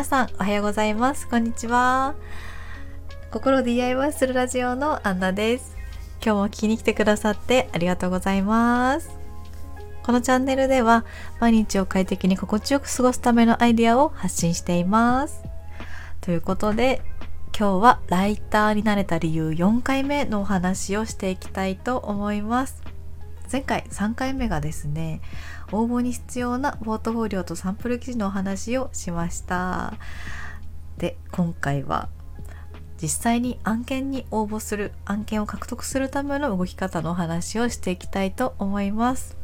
皆さんおはようございます。こんにちは。心 DIY するラジオのアンナです。今日も聞きに来てくださってありがとうございます。このチャンネルでは毎日を快適に心地よく過ごすためのアイディアを発信しています。ということで今日はライターになれた理由4回目のお話をしていきたいと思います。前回3回目がですね応募に必要なポートフォリオとサンプル記事のお話をしました。で今回は実際に案件に応募する案件を獲得するための動き方のお話をしていきたいと思います。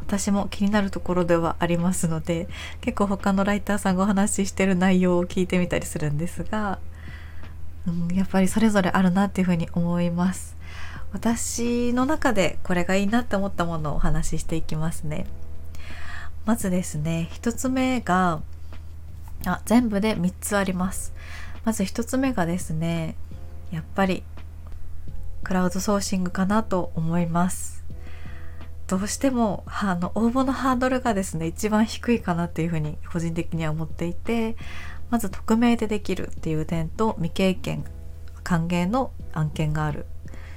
私も気になるところではありますので結構他のライターさんがお話ししてる内容を聞いてみたりするんですが、うん、やっぱりそれぞれあるなっていうふうに思います。私の中でこれがいいなって思ったものをお話ししていきますね。まずですね1つ目があ全部で3つあります。まず1つ目がですねやっぱりクラウドソーシングかなと思います。どうしてもあの応募のハードルがですね一番低いかなっていうふうに個人的には思っていてまず匿名でできるっていう点と未経験歓迎の案件がある。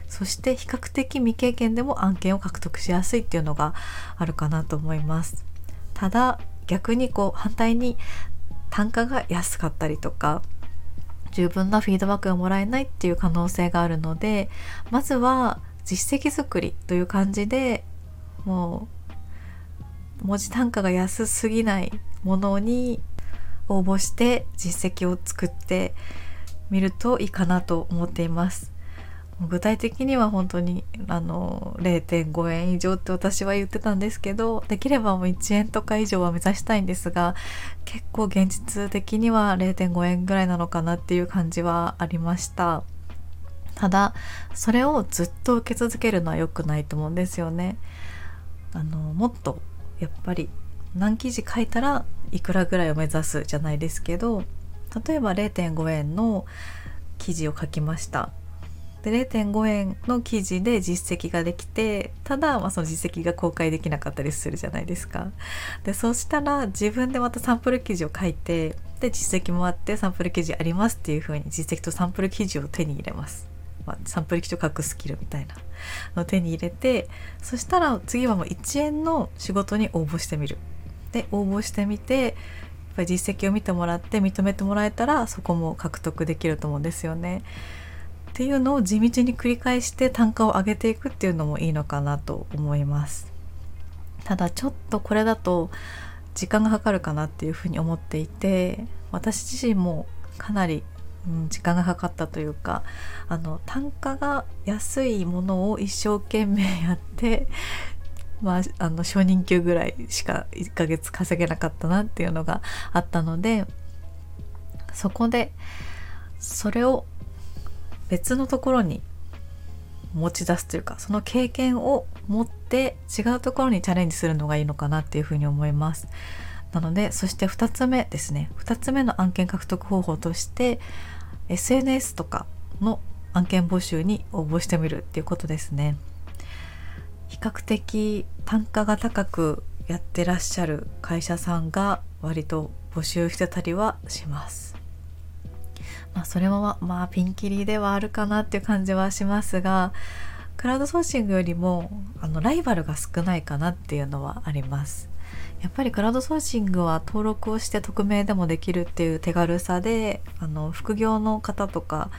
そして比較的未経験でも案件を獲得しやすいっていうのがあるかなと思います。ただ逆にこう反対に単価が安かったりとか十分なフィードバックがもらえないっていう可能性があるのでまずは実績作りという感じでもう文字単価が安すぎないものに応募して実績を作ってみるといいかなと思っています。具体的には本当にあの0.5円以上って私は言ってたんですけどできればもう1円とか以上は目指したいんですが結構現実的には0.5円ぐらいなのかなっていう感じはありました。ただそれをずっと受け続けるのは良くないと思うんですよね。あのもっとやっぱり何記事書いたらいくらぐらいを目指すじゃないですけど例えば0.5円の記事を書きました。で0.5円の記事で実績ができてただ、まあ、その実績が公開できなかったりするじゃないですか。でそうしたら自分でまたサンプル記事を書いてで実績もあってサンプル記事ありますっていう風に実績とサンプル記事を手に入れます。まあ、サンプル記事を書くスキルみたいなのを手に入れてそしたら次はもう1円の仕事に応募してみる。で応募してみてやっぱり実績を見てもらって認めてもらえたらそこも獲得できると思うんですよね。っていうのを地道に繰り返して単価を上げていくっていうのもいいのかなと思います。ただちょっとこれだと時間がかかるかなっていうふうに思っていて私自身もかなり、うん、時間がかかったというかあの単価が安いものを一生懸命やって まあ、あの初任給ぐらいしか1ヶ月稼げなかったなっていうのがあったのでそこでそれを別のところに持ち出すというかその経験を持って違うところにチャレンジするのがいいのかなっていうふうに思います。なのでそして2つ目ですね2つ目の案件獲得方法として SNS とかの案件募集に応募してみるっていうことですね。比較的単価が高くやってらっしゃる会社さんが割と募集してたりはします。まあ、それはまあピンキリではあるかなっていう感じはしますがクラウドソーシングよりもあのライバルが少ないかなっていうのはありますやっぱりクラウドソーシングは登録をして匿名でもできるっていう手軽さであの副業の方とか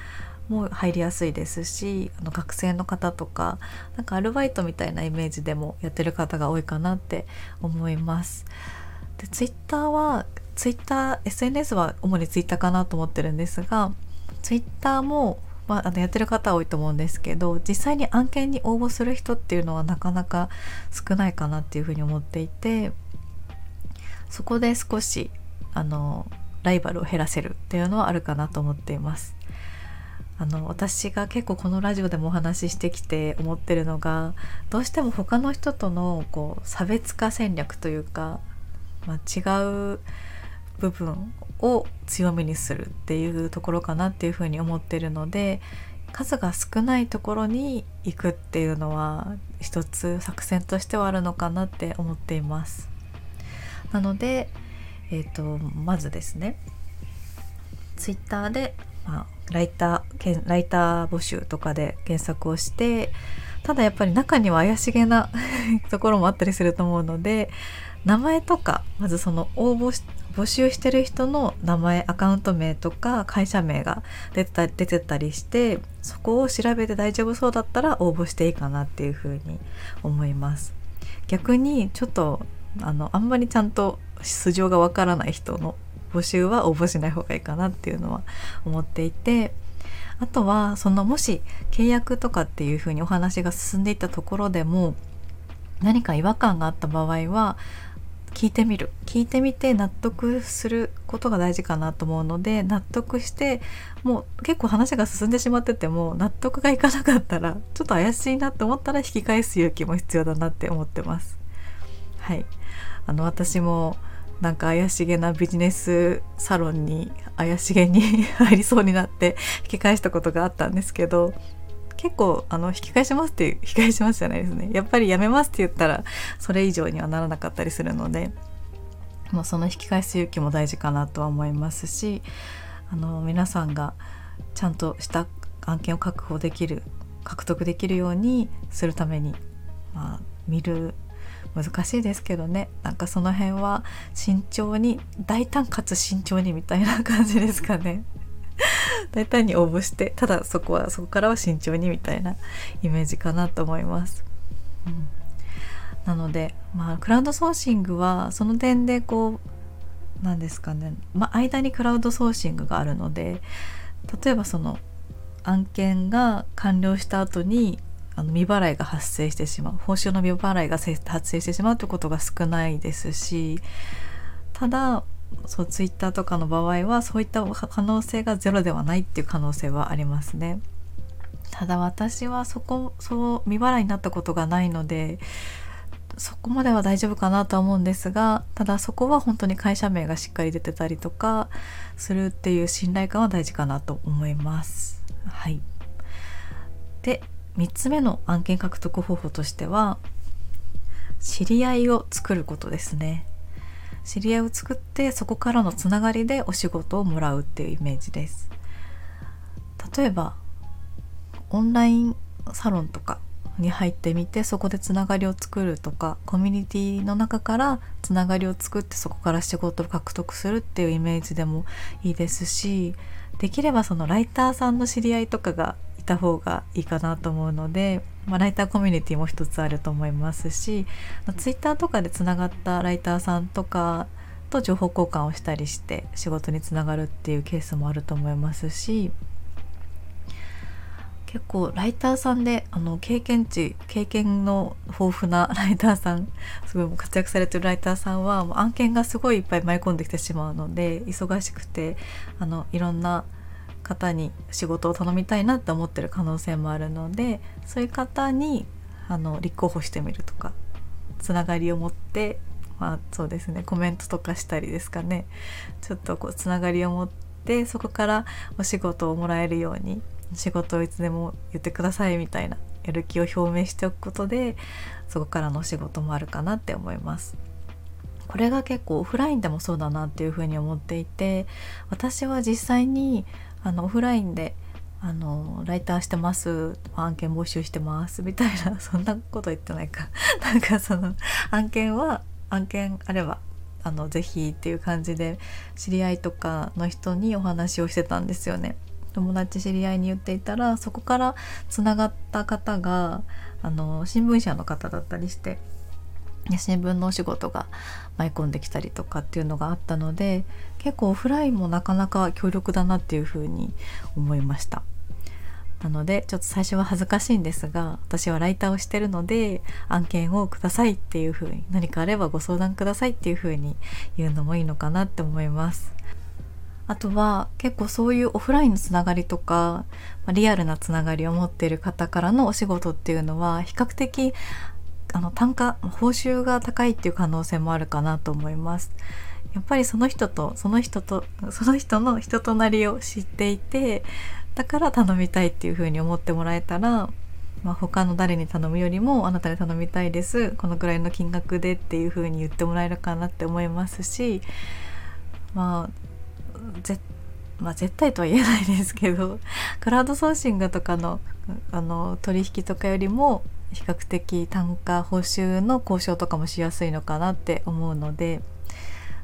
も入りやすいですしあの学生の方とかなんかアルバイトみたいなイメージでもやってる方が多いかなって思います。でツイッターはツイッター SNS は主にツイッターかなと思ってるんですがツイッターも、まあ、あのやってる方多いと思うんですけど実際に案件に応募する人っていうのはなかなか少ないかなっていうふうに思っていてそこで少しあのライバルを減らせるっていうのはあるかなと思っています。あの私が結構このラジオでもお話ししてきて思ってるのがどうしても他の人とのこう差別化戦略というか、まあ、違う部分を強みにするっていうところかなっていうふうに思ってるので数が少ないところに行くっていうのは一つ作戦としてはあるのかなって思っています。なのでえーと、まずですねツイッターで、まあ、ライターライター募集とかで検索をしてただやっぱり中には怪しげな ところもあったりすると思うので名前とかまずその応募し募集してる人の名前アカウント名とか会社名が出てた出てたりしてそこを調べて大丈夫そうだったら応募していいかなっていうふうに思います。逆にちょっとあのあんまりちゃんと素性がわからない人の募集は応募しない方がいいかなっていうのは思っていてあとはそのもし契約とかっていうふうにお話が進んでいったところでも何か違和感があった場合は聞いてみる聞いてみて納得することが大事かなと思うので納得してもう結構話が進んでしまってても納得がいかなかったらちょっと怪しいなって思ったら引き返す勇気も必要だなって思ってます。はいあの私もなんか怪しげなビジネスサロンに怪しげに 入りそうになって引き返したことがあったんですけど結構あの引き返しますって引き返しますじゃないですね やっぱりやめますって言ったらそれ以上にはならなかったりするのでもうその引き返す勇気も大事かなとは思いますしあの皆さんがちゃんとした案件を確保できる獲得できるようにするために、まあ、見る難しいですけどねなんかその辺は慎重に大胆かつ慎重にみたいな感じですかね。大胆に応募してただそこはそこからは慎重にみたいなイメージかなと思います。うん、なのでまあクラウドソーシングはその点でこうなんですかね、まあ、間にクラウドソーシングがあるので例えばその案件が完了した後にあの未払いが発生してしまう報酬の未払いが発生してしまうということが少ないですしただそうツイッターとかの場合はそういった可能性がゼロではないっていう可能性はありますね。ただ私はそこそう未払いになったことがないのでそこまでは大丈夫かなとは思うんですがただそこは本当に会社名がしっかり出てたりとかするっていう信頼感は大事かなと思います。はい、で3つ目の案件獲得方法としては知り合いを作ることですね。知り合いを作ってそこからのつながりでお仕事をもらうっていうイメージです。例えばオンラインサロンとかに入ってみてそこでつながりを作るとかコミュニティの中からつながりを作ってそこから仕事を獲得するっていうイメージでもいいですしできればそのライターさんの知り合いとかがいた方がいいかなと思うのでまあ、ライターコミュニティも一つあると思いますしツイッターとかでつながったライターさんとかと情報交換をしたりして仕事につながるっていうケースもあると思いますし結構ライターさんであの経験値経験の豊富な ライターさんすごい活躍されてるライターさんはもう案件がすごいいっぱい舞い込んできてしまうので忙しくてあのいろんな方に仕事を頼みたいなって思ってる可能性もあるのでそういう方にあの立候補してみるとかつながりを持ってまあそうですねコメントとかしたりですかねちょっとこうつながりを持ってそこからお仕事をもらえるように仕事をいつでも言ってくださいみたいなやる気を表明しておくことでそこからのお仕事もあるかなって思います。これが結構オフラインでもそうだなっていうふうに思っていて私は実際にあのオフラインであのライターしてます。案件募集してます。みたいな そんなこと言ってないか。なんかその案件は案件あればあのぜひっていう感じで知り合いとかの人にお話をしてたんですよね。友達知り合いに言っていたらそこからつながった方があの新聞社の方だったりして新聞のお仕事が舞い込んできたりとかっていうのがあったので結構オフラインもなかなか強力だなっていうふうに思いました。なのでちょっと最初は恥ずかしいんですが私はライターをしてるので案件をくださいっていうふうに何かあればご相談くださいっていうふうに言うのもいいのかなって思います。あとは結構そういうオフラインのつながりとかリアルなつながりを持っている方からのお仕事っていうのは比較的あの単価報酬が高いっていう可能性もあるかなと思います。やっぱりその人とその人とその人の人となりを知っていてだから頼みたいっていうふうに思ってもらえたら、まあ、他の誰に頼むよりもあなたに頼みたいです。このくらいの金額でっていうふうに言ってもらえるかなって思いますしまあぜまあ、絶対とは言えないですけどクラウドソーシングとかのあの取引とかよりも比較的単価報酬の交渉とかもしやすいのかなって思うので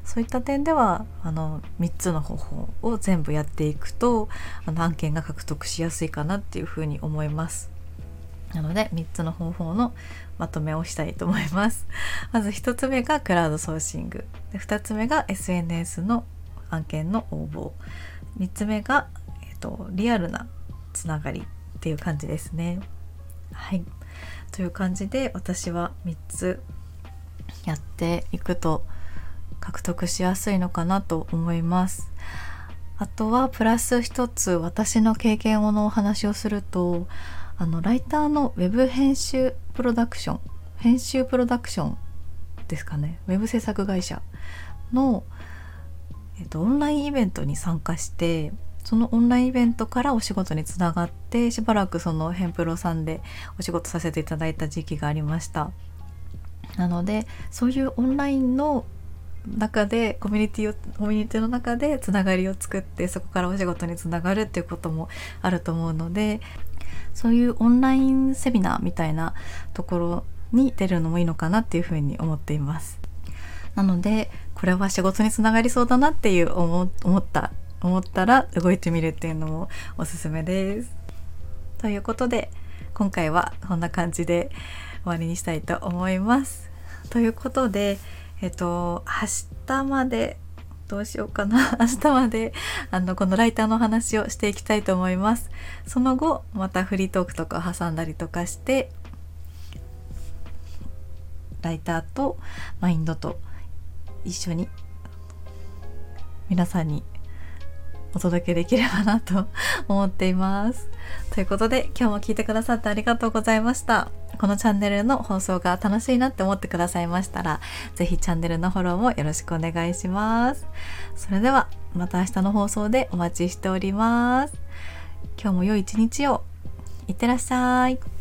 そういった点ではあの3つの方法を全部やっていくとあの案件が獲得しやすいかなっていうふうに思います。なので3つの方法のまとめをしたいと思います。まず1つ目がクラウドソーシングで2つ目が SNS の案件の応募3つ目が、えーと、リアルなつながりっていう感じですね。はいという感じで私は3つやっていくと獲得しやすいのかなと思います。あとはプラス一つ私の経験をのお話をするとあのライターのウェブ編集プロダクション編集プロダクションですかねウェブ制作会社の、えっと、オンラインイベントに参加してそのオンラインイベントからお仕事につながってしばらくそのヘンプロさんでお仕事させていただいた時期がありました。なのでそういうオンラインの中でコミュニティをコミュニティの中でつながりを作ってそこからお仕事につながるっていうこともあると思うのでそういうオンラインセミナーみたいなところに出るのもいいのかなっていうふうに思っています。なのでこれは仕事につながりそうだなっていう思った思ったら動いてみるっていうのもおすすめです。ということで今回はこんな感じで終わりにしたいと思います。ということでえっと明日までどうしようかな 明日まであのこのライターの話をしていきたいと思いますその後またフリートークとか挟んだりとかしてライターとマインドと一緒に皆さんにお届けできればなと思っています。ということで今日も聞いてくださってありがとうございました。このチャンネルの放送が楽しいなって思ってくださいましたら、是非チャンネルのフォローもよろしくお願いします。それではまた明日の放送でお待ちしております。今日も良い一日を。いってらっしゃい。